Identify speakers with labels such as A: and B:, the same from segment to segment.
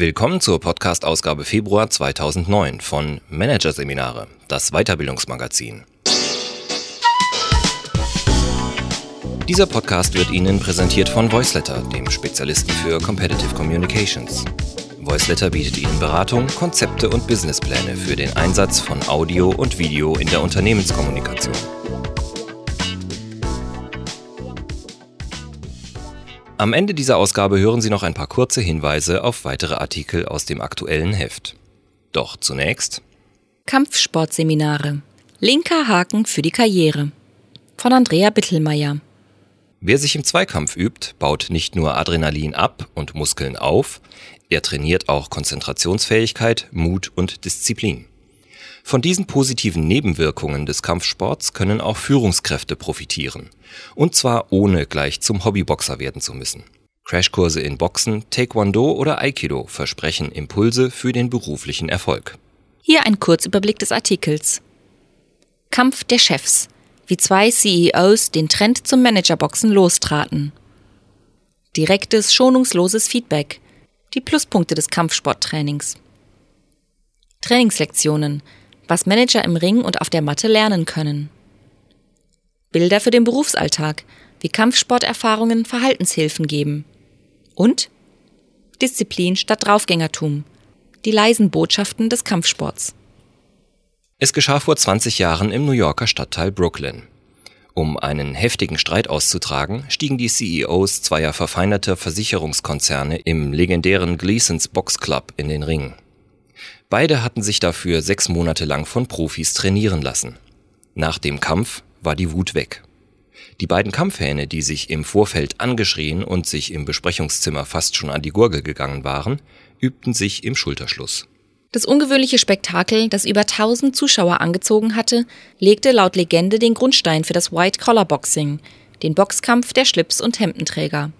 A: Willkommen zur Podcast-Ausgabe Februar 2009 von Managerseminare, das Weiterbildungsmagazin. Dieser Podcast wird Ihnen präsentiert von Voiceletter, dem Spezialisten für Competitive Communications. Voiceletter bietet Ihnen Beratung, Konzepte und Businesspläne für den Einsatz von Audio und Video in der Unternehmenskommunikation. Am Ende dieser Ausgabe hören Sie noch ein paar kurze Hinweise auf weitere Artikel aus dem aktuellen Heft. Doch zunächst
B: Kampfsportseminare. Linker Haken für die Karriere. Von Andrea Bittelmeier.
A: Wer sich im Zweikampf übt, baut nicht nur Adrenalin ab und Muskeln auf, er trainiert auch Konzentrationsfähigkeit, Mut und Disziplin. Von diesen positiven Nebenwirkungen des Kampfsports können auch Führungskräfte profitieren. Und zwar ohne gleich zum Hobbyboxer werden zu müssen. Crashkurse in Boxen, Taekwondo oder Aikido versprechen Impulse für den beruflichen Erfolg.
B: Hier ein Kurzüberblick des Artikels. Kampf der Chefs. Wie zwei CEOs den Trend zum Managerboxen lostraten. Direktes, schonungsloses Feedback. Die Pluspunkte des Kampfsporttrainings. Trainingslektionen was Manager im Ring und auf der Matte lernen können. Bilder für den Berufsalltag, wie Kampfsporterfahrungen Verhaltenshilfen geben. Und Disziplin statt Draufgängertum, die leisen Botschaften des Kampfsports.
A: Es geschah vor 20 Jahren im New Yorker Stadtteil Brooklyn. Um einen heftigen Streit auszutragen, stiegen die CEOs zweier verfeinerter Versicherungskonzerne im legendären Gleasons Box Club in den Ring. Beide hatten sich dafür sechs Monate lang von Profis trainieren lassen. Nach dem Kampf war die Wut weg. Die beiden Kampfhähne, die sich im Vorfeld angeschrien und sich im Besprechungszimmer fast schon an die Gurgel gegangen waren, übten sich im Schulterschluss.
B: Das ungewöhnliche Spektakel, das über 1000 Zuschauer angezogen hatte, legte laut Legende den Grundstein für das White Collar Boxing, den Boxkampf der Schlips- und Hemdenträger.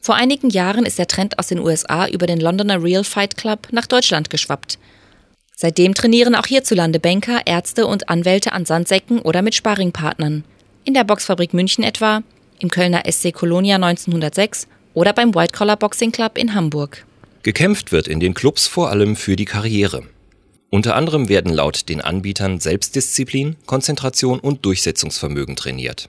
B: Vor einigen Jahren ist der Trend aus den USA über den Londoner Real Fight Club nach Deutschland geschwappt. Seitdem trainieren auch hierzulande Banker, Ärzte und Anwälte an Sandsäcken oder mit Sparringpartnern. In der Boxfabrik München etwa, im Kölner SC Colonia 1906 oder beim White Collar Boxing Club in Hamburg.
A: Gekämpft wird in den Clubs vor allem für die Karriere. Unter anderem werden laut den Anbietern Selbstdisziplin, Konzentration und Durchsetzungsvermögen trainiert.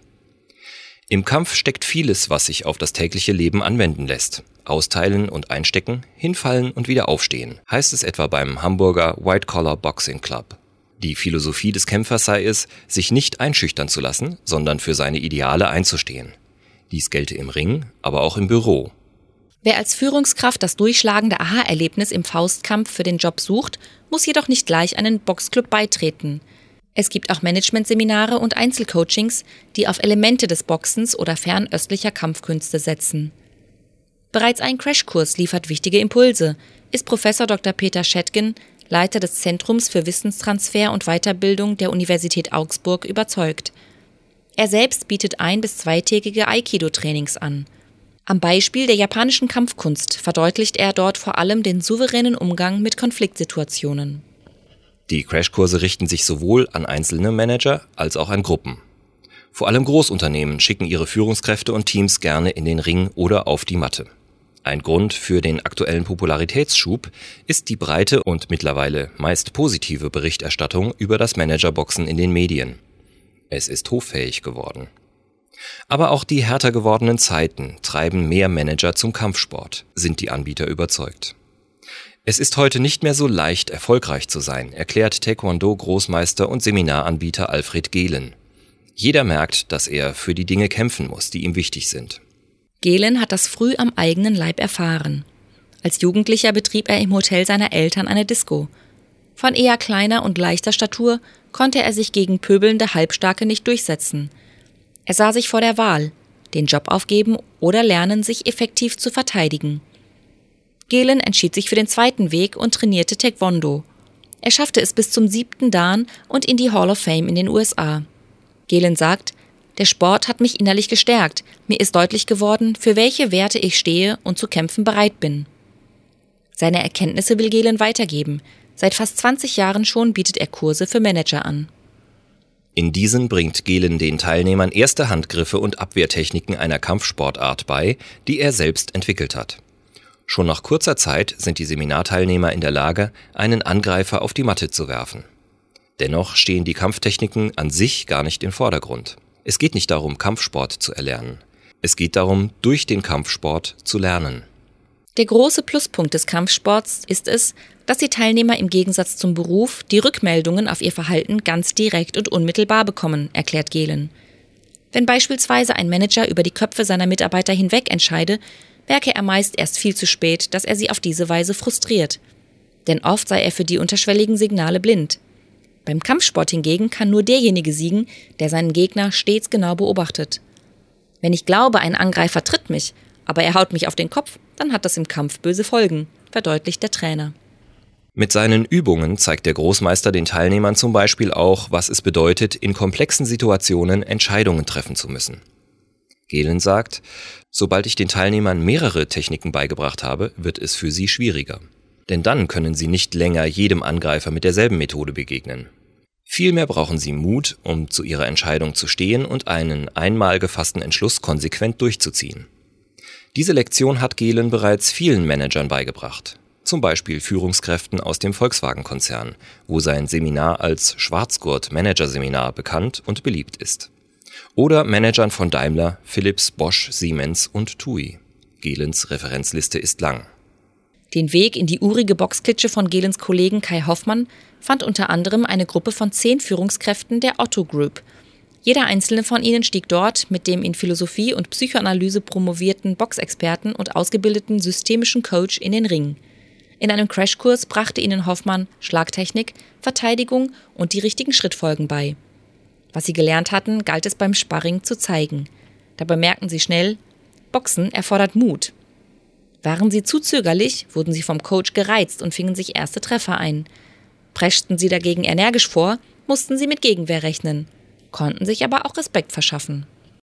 A: Im Kampf steckt vieles, was sich auf das tägliche Leben anwenden lässt. Austeilen und einstecken, hinfallen und wieder aufstehen, heißt es etwa beim Hamburger White Collar Boxing Club. Die Philosophie des Kämpfers sei es, sich nicht einschüchtern zu lassen, sondern für seine Ideale einzustehen. Dies gelte im Ring, aber auch im Büro.
B: Wer als Führungskraft das durchschlagende Aha-Erlebnis im Faustkampf für den Job sucht, muss jedoch nicht gleich einen Boxclub beitreten. Es gibt auch Managementseminare und Einzelcoachings, die auf Elemente des Boxens oder fernöstlicher Kampfkünste setzen. Bereits ein Crashkurs liefert wichtige Impulse, ist Professor Dr. Peter Schettgen, Leiter des Zentrums für Wissenstransfer und Weiterbildung der Universität Augsburg, überzeugt. Er selbst bietet ein- bis zweitägige Aikido-Trainings an. Am Beispiel der japanischen Kampfkunst verdeutlicht er dort vor allem den souveränen Umgang mit Konfliktsituationen.
A: Die Crashkurse richten sich sowohl an einzelne Manager als auch an Gruppen. Vor allem Großunternehmen schicken ihre Führungskräfte und Teams gerne in den Ring oder auf die Matte. Ein Grund für den aktuellen Popularitätsschub ist die breite und mittlerweile meist positive Berichterstattung über das Managerboxen in den Medien. Es ist hoffähig geworden. Aber auch die härter gewordenen Zeiten treiben mehr Manager zum Kampfsport, sind die Anbieter überzeugt. Es ist heute nicht mehr so leicht, erfolgreich zu sein, erklärt Taekwondo-Großmeister und Seminaranbieter Alfred Gehlen. Jeder merkt, dass er für die Dinge kämpfen muss, die ihm wichtig sind.
B: Gehlen hat das früh am eigenen Leib erfahren. Als Jugendlicher betrieb er im Hotel seiner Eltern eine Disco. Von eher kleiner und leichter Statur konnte er sich gegen pöbelnde Halbstarke nicht durchsetzen. Er sah sich vor der Wahl, den Job aufgeben oder lernen, sich effektiv zu verteidigen. Gehlen entschied sich für den zweiten Weg und trainierte Taekwondo. Er schaffte es bis zum siebten Dan und in die Hall of Fame in den USA. Gehlen sagt, der Sport hat mich innerlich gestärkt, mir ist deutlich geworden, für welche Werte ich stehe und zu kämpfen bereit bin. Seine Erkenntnisse will Gehlen weitergeben. Seit fast 20 Jahren schon bietet er Kurse für Manager an.
A: In diesen bringt Gehlen den Teilnehmern erste Handgriffe und Abwehrtechniken einer Kampfsportart bei, die er selbst entwickelt hat. Schon nach kurzer Zeit sind die Seminarteilnehmer in der Lage, einen Angreifer auf die Matte zu werfen. Dennoch stehen die Kampftechniken an sich gar nicht im Vordergrund. Es geht nicht darum, Kampfsport zu erlernen. Es geht darum, durch den Kampfsport zu lernen.
B: Der große Pluspunkt des Kampfsports ist es, dass die Teilnehmer im Gegensatz zum Beruf die Rückmeldungen auf ihr Verhalten ganz direkt und unmittelbar bekommen, erklärt Gehlen. Wenn beispielsweise ein Manager über die Köpfe seiner Mitarbeiter hinweg entscheide, merke er meist erst viel zu spät, dass er sie auf diese Weise frustriert. Denn oft sei er für die unterschwelligen Signale blind. Beim Kampfsport hingegen kann nur derjenige siegen, der seinen Gegner stets genau beobachtet. Wenn ich glaube, ein Angreifer tritt mich, aber er haut mich auf den Kopf, dann hat das im Kampf böse Folgen, verdeutlicht der Trainer.
A: Mit seinen Übungen zeigt der Großmeister den Teilnehmern zum Beispiel auch, was es bedeutet, in komplexen Situationen Entscheidungen treffen zu müssen. Gehlen sagt, sobald ich den Teilnehmern mehrere Techniken beigebracht habe, wird es für sie schwieriger. Denn dann können sie nicht länger jedem Angreifer mit derselben Methode begegnen. Vielmehr brauchen sie Mut, um zu ihrer Entscheidung zu stehen und einen einmal gefassten Entschluss konsequent durchzuziehen. Diese Lektion hat Gehlen bereits vielen Managern beigebracht, zum Beispiel Führungskräften aus dem Volkswagen-Konzern, wo sein Seminar als Schwarzgurt-Managerseminar bekannt und beliebt ist. Oder Managern von Daimler, Philips, Bosch, Siemens und TUI. Gehlens Referenzliste ist lang.
B: Den Weg in die urige Boxklitsche von Gehlens Kollegen Kai Hoffmann fand unter anderem eine Gruppe von zehn Führungskräften der Otto Group, jeder einzelne von ihnen stieg dort mit dem in Philosophie und Psychoanalyse promovierten Boxexperten und ausgebildeten systemischen Coach in den Ring. In einem Crashkurs brachte ihnen Hoffmann Schlagtechnik, Verteidigung und die richtigen Schrittfolgen bei. Was sie gelernt hatten, galt es beim Sparring zu zeigen. Dabei merkten sie schnell, Boxen erfordert Mut. Waren sie zu zögerlich, wurden sie vom Coach gereizt und fingen sich erste Treffer ein. Preschten sie dagegen energisch vor, mussten sie mit Gegenwehr rechnen konnten sich aber auch Respekt verschaffen.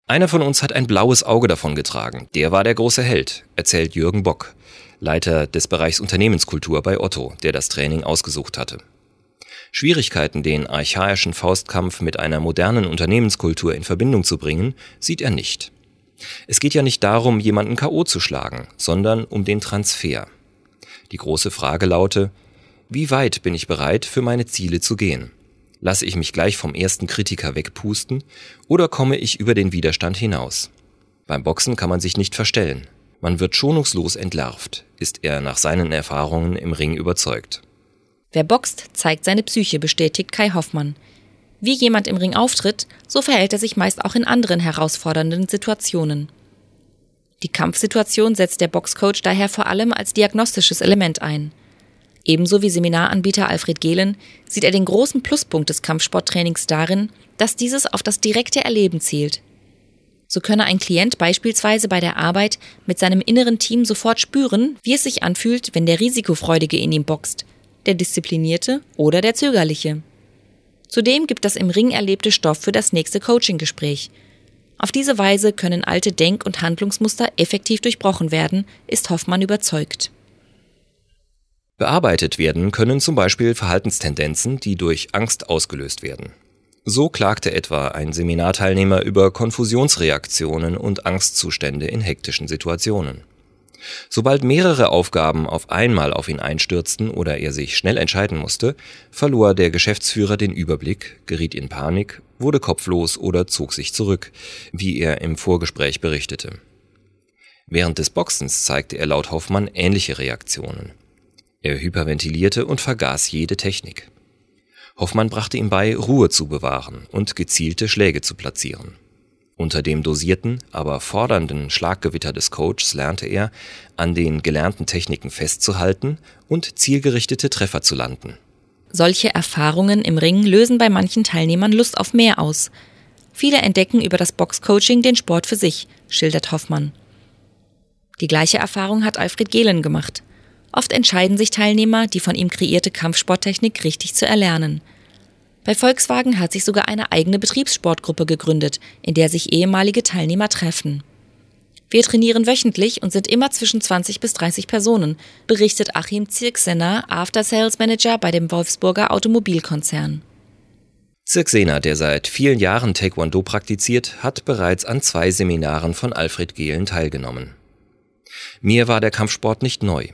A: Einer von uns hat ein blaues Auge davon getragen. Der war der große Held, erzählt Jürgen Bock, Leiter des Bereichs Unternehmenskultur bei Otto, der das Training ausgesucht hatte. Schwierigkeiten, den archaischen Faustkampf mit einer modernen Unternehmenskultur in Verbindung zu bringen, sieht er nicht. Es geht ja nicht darum, jemanden KO zu schlagen, sondern um den Transfer. Die große Frage laute, wie weit bin ich bereit, für meine Ziele zu gehen? Lasse ich mich gleich vom ersten Kritiker wegpusten oder komme ich über den Widerstand hinaus? Beim Boxen kann man sich nicht verstellen. Man wird schonungslos entlarvt, ist er nach seinen Erfahrungen im Ring überzeugt.
B: Wer boxt, zeigt seine Psyche, bestätigt Kai Hoffmann. Wie jemand im Ring auftritt, so verhält er sich meist auch in anderen herausfordernden Situationen. Die Kampfsituation setzt der Boxcoach daher vor allem als diagnostisches Element ein. Ebenso wie Seminaranbieter Alfred Gehlen sieht er den großen Pluspunkt des Kampfsporttrainings darin, dass dieses auf das direkte Erleben zielt. So könne ein Klient beispielsweise bei der Arbeit mit seinem inneren Team sofort spüren, wie es sich anfühlt, wenn der Risikofreudige in ihm boxt, der Disziplinierte oder der Zögerliche. Zudem gibt das im Ring erlebte Stoff für das nächste Coaching-Gespräch. Auf diese Weise können alte Denk- und Handlungsmuster effektiv durchbrochen werden, ist Hoffmann überzeugt.
A: Bearbeitet werden können zum Beispiel Verhaltenstendenzen, die durch Angst ausgelöst werden. So klagte etwa ein Seminarteilnehmer über Konfusionsreaktionen und Angstzustände in hektischen Situationen. Sobald mehrere Aufgaben auf einmal auf ihn einstürzten oder er sich schnell entscheiden musste, verlor der Geschäftsführer den Überblick, geriet in Panik, wurde kopflos oder zog sich zurück, wie er im Vorgespräch berichtete. Während des Boxens zeigte er laut Hoffmann ähnliche Reaktionen. Er hyperventilierte und vergaß jede Technik. Hoffmann brachte ihm bei, Ruhe zu bewahren und gezielte Schläge zu platzieren. Unter dem dosierten, aber fordernden Schlaggewitter des Coaches lernte er, an den gelernten Techniken festzuhalten und zielgerichtete Treffer zu landen.
B: Solche Erfahrungen im Ring lösen bei manchen Teilnehmern Lust auf mehr aus. Viele entdecken über das Boxcoaching den Sport für sich, schildert Hoffmann. Die gleiche Erfahrung hat Alfred Gehlen gemacht. Oft entscheiden sich Teilnehmer, die von ihm kreierte Kampfsporttechnik richtig zu erlernen. Bei Volkswagen hat sich sogar eine eigene Betriebssportgruppe gegründet, in der sich ehemalige Teilnehmer treffen. Wir trainieren wöchentlich und sind immer zwischen 20 bis 30 Personen, berichtet Achim Zirksener, After Sales Manager bei dem Wolfsburger Automobilkonzern.
A: Zirksener, der seit vielen Jahren Taekwondo praktiziert, hat bereits an zwei Seminaren von Alfred Gehlen teilgenommen. Mir war der Kampfsport nicht neu.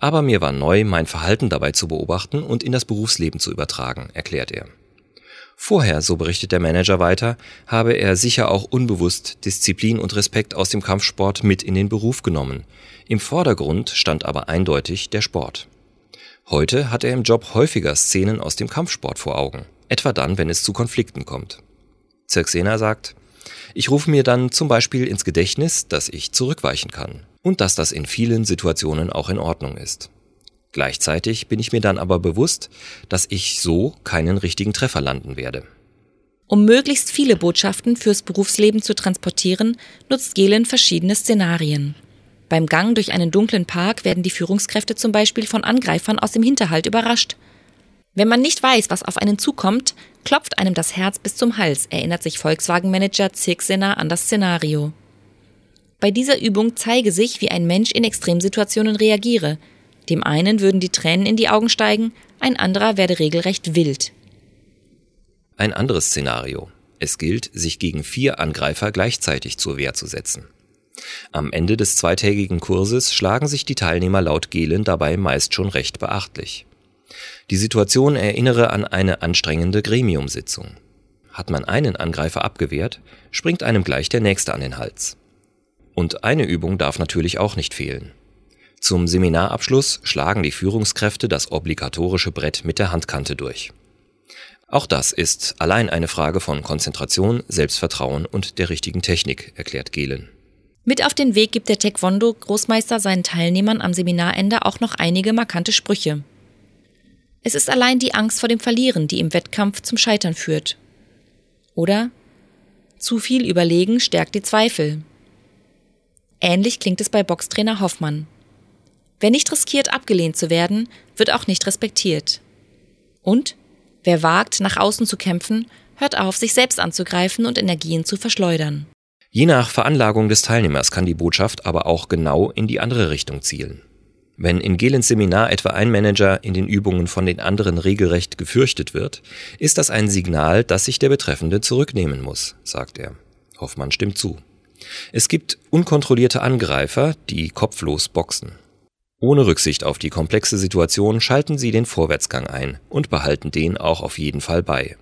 A: Aber mir war neu, mein Verhalten dabei zu beobachten und in das Berufsleben zu übertragen, erklärt er. Vorher, so berichtet der Manager weiter, habe er sicher auch unbewusst Disziplin und Respekt aus dem Kampfsport mit in den Beruf genommen. Im Vordergrund stand aber eindeutig der Sport. Heute hat er im Job häufiger Szenen aus dem Kampfsport vor Augen, etwa dann, wenn es zu Konflikten kommt. Zirksena sagt, ich rufe mir dann zum Beispiel ins Gedächtnis, dass ich zurückweichen kann und dass das in vielen Situationen auch in Ordnung ist. Gleichzeitig bin ich mir dann aber bewusst, dass ich so keinen richtigen Treffer landen werde.
B: Um möglichst viele Botschaften fürs Berufsleben zu transportieren, nutzt Gehlen verschiedene Szenarien. Beim Gang durch einen dunklen Park werden die Führungskräfte zum Beispiel von Angreifern aus dem Hinterhalt überrascht. Wenn man nicht weiß, was auf einen zukommt, klopft einem das Herz bis zum Hals, erinnert sich Volkswagen-Manager Zirksener an das Szenario. Bei dieser Übung zeige sich, wie ein Mensch in Extremsituationen reagiere. Dem einen würden die Tränen in die Augen steigen, ein anderer werde regelrecht wild.
A: Ein anderes Szenario. Es gilt, sich gegen vier Angreifer gleichzeitig zur Wehr zu setzen. Am Ende des zweitägigen Kurses schlagen sich die Teilnehmer laut Gehlen dabei meist schon recht beachtlich. Die Situation erinnere an eine anstrengende Gremiumsitzung. Hat man einen Angreifer abgewehrt, springt einem gleich der nächste an den Hals. Und eine Übung darf natürlich auch nicht fehlen. Zum Seminarabschluss schlagen die Führungskräfte das obligatorische Brett mit der Handkante durch. Auch das ist allein eine Frage von Konzentration, Selbstvertrauen und der richtigen Technik, erklärt Gehlen.
B: Mit auf den Weg gibt der Taekwondo-Großmeister seinen Teilnehmern am Seminarende auch noch einige markante Sprüche. Es ist allein die Angst vor dem Verlieren, die im Wettkampf zum Scheitern führt. Oder zu viel Überlegen stärkt die Zweifel. Ähnlich klingt es bei Boxtrainer Hoffmann. Wer nicht riskiert, abgelehnt zu werden, wird auch nicht respektiert. Und wer wagt, nach außen zu kämpfen, hört auf, sich selbst anzugreifen und Energien zu verschleudern.
A: Je nach Veranlagung des Teilnehmers kann die Botschaft aber auch genau in die andere Richtung zielen. Wenn in Gelens Seminar etwa ein Manager in den Übungen von den anderen regelrecht gefürchtet wird, ist das ein Signal, dass sich der Betreffende zurücknehmen muss, sagt er. Hoffmann stimmt zu. Es gibt unkontrollierte Angreifer, die kopflos boxen. Ohne Rücksicht auf die komplexe Situation schalten sie den Vorwärtsgang ein und behalten den auch auf jeden Fall bei.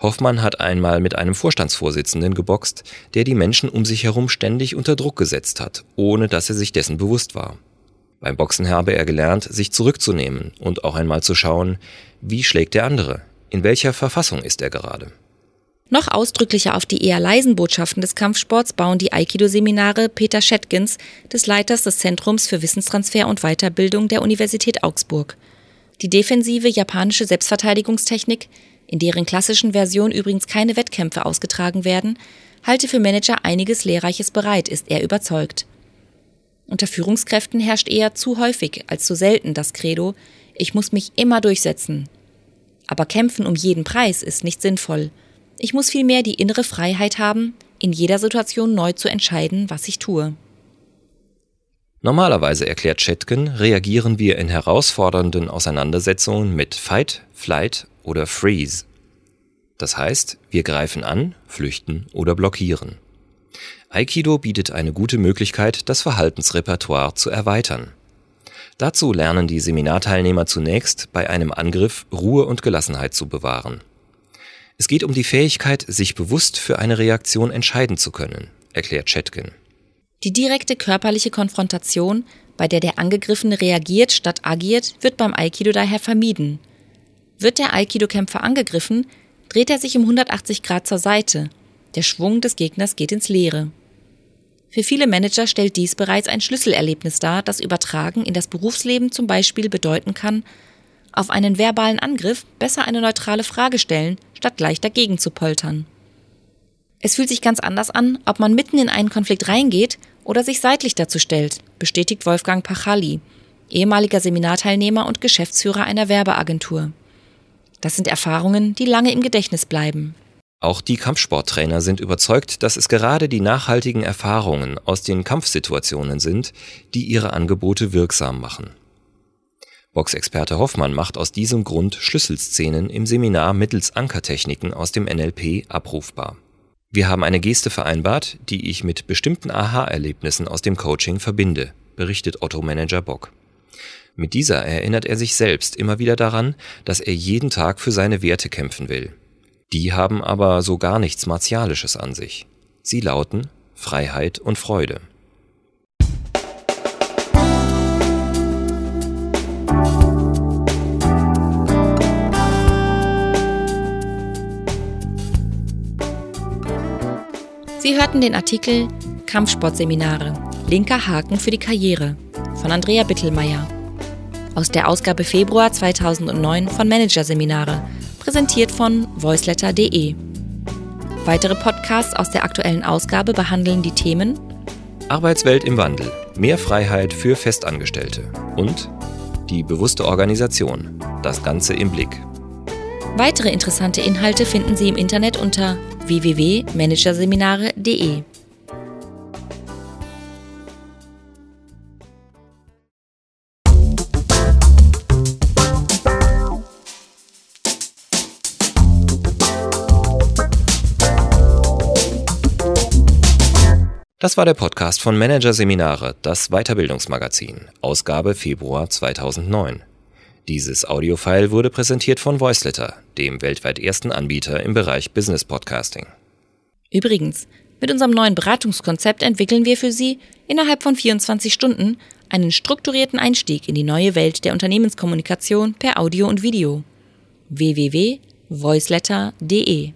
A: Hoffmann hat einmal mit einem Vorstandsvorsitzenden geboxt, der die Menschen um sich herum ständig unter Druck gesetzt hat, ohne dass er sich dessen bewusst war. Beim Boxen habe er gelernt, sich zurückzunehmen und auch einmal zu schauen, wie schlägt der andere, in welcher Verfassung ist er gerade.
B: Noch ausdrücklicher auf die eher leisen Botschaften des Kampfsports bauen die Aikido-Seminare Peter Schetkins, des Leiters des Zentrums für Wissenstransfer und Weiterbildung der Universität Augsburg. Die defensive japanische Selbstverteidigungstechnik, in deren klassischen Version übrigens keine Wettkämpfe ausgetragen werden, halte für Manager einiges Lehrreiches bereit, ist er überzeugt. Unter Führungskräften herrscht eher zu häufig als zu selten das Credo, ich muss mich immer durchsetzen. Aber kämpfen um jeden Preis ist nicht sinnvoll. Ich muss vielmehr die innere Freiheit haben, in jeder Situation neu zu entscheiden, was ich tue.
A: Normalerweise, erklärt Chetkin, reagieren wir in herausfordernden Auseinandersetzungen mit Fight, Flight oder Freeze. Das heißt, wir greifen an, flüchten oder blockieren. Aikido bietet eine gute Möglichkeit, das Verhaltensrepertoire zu erweitern. Dazu lernen die Seminarteilnehmer zunächst, bei einem Angriff Ruhe und Gelassenheit zu bewahren. Es geht um die Fähigkeit, sich bewusst für eine Reaktion entscheiden zu können, erklärt Chetkin.
B: Die direkte körperliche Konfrontation, bei der der Angegriffene reagiert statt agiert, wird beim Aikido daher vermieden. Wird der Aikido-Kämpfer angegriffen, dreht er sich um 180 Grad zur Seite. Der Schwung des Gegners geht ins Leere. Für viele Manager stellt dies bereits ein Schlüsselerlebnis dar, das Übertragen in das Berufsleben zum Beispiel bedeuten kann, auf einen verbalen Angriff besser eine neutrale Frage stellen, statt gleich dagegen zu poltern. Es fühlt sich ganz anders an, ob man mitten in einen Konflikt reingeht oder sich seitlich dazu stellt, bestätigt Wolfgang Pachali, ehemaliger Seminarteilnehmer und Geschäftsführer einer Werbeagentur. Das sind Erfahrungen, die lange im Gedächtnis bleiben.
A: Auch die Kampfsporttrainer sind überzeugt, dass es gerade die nachhaltigen Erfahrungen aus den Kampfsituationen sind, die ihre Angebote wirksam machen. Boxexperte Hoffmann macht aus diesem Grund Schlüsselszenen im Seminar mittels Ankertechniken aus dem NLP abrufbar. Wir haben eine Geste vereinbart, die ich mit bestimmten Aha-Erlebnissen aus dem Coaching verbinde, berichtet Otto-Manager Bock. Mit dieser erinnert er sich selbst immer wieder daran, dass er jeden Tag für seine Werte kämpfen will. Die haben aber so gar nichts Martialisches an sich. Sie lauten Freiheit und Freude.
B: Sie hörten den Artikel Kampfsportseminare, linker Haken für die Karriere von Andrea Bittelmeier aus der Ausgabe Februar 2009 von Managerseminare, präsentiert von voiceletter.de. Weitere Podcasts aus der aktuellen Ausgabe behandeln die Themen
A: Arbeitswelt im Wandel, mehr Freiheit für Festangestellte und die bewusste Organisation, das Ganze im Blick.
B: Weitere interessante Inhalte finden Sie im Internet unter www.managerseminare.de.
A: Das war der Podcast von Managerseminare, das Weiterbildungsmagazin, Ausgabe Februar 2009. Dieses Audiofile wurde präsentiert von Voiceletter, dem weltweit ersten Anbieter im Bereich Business Podcasting.
B: Übrigens, mit unserem neuen Beratungskonzept entwickeln wir für Sie innerhalb von 24 Stunden einen strukturierten Einstieg in die neue Welt der Unternehmenskommunikation per Audio und Video. www.voiceletter.de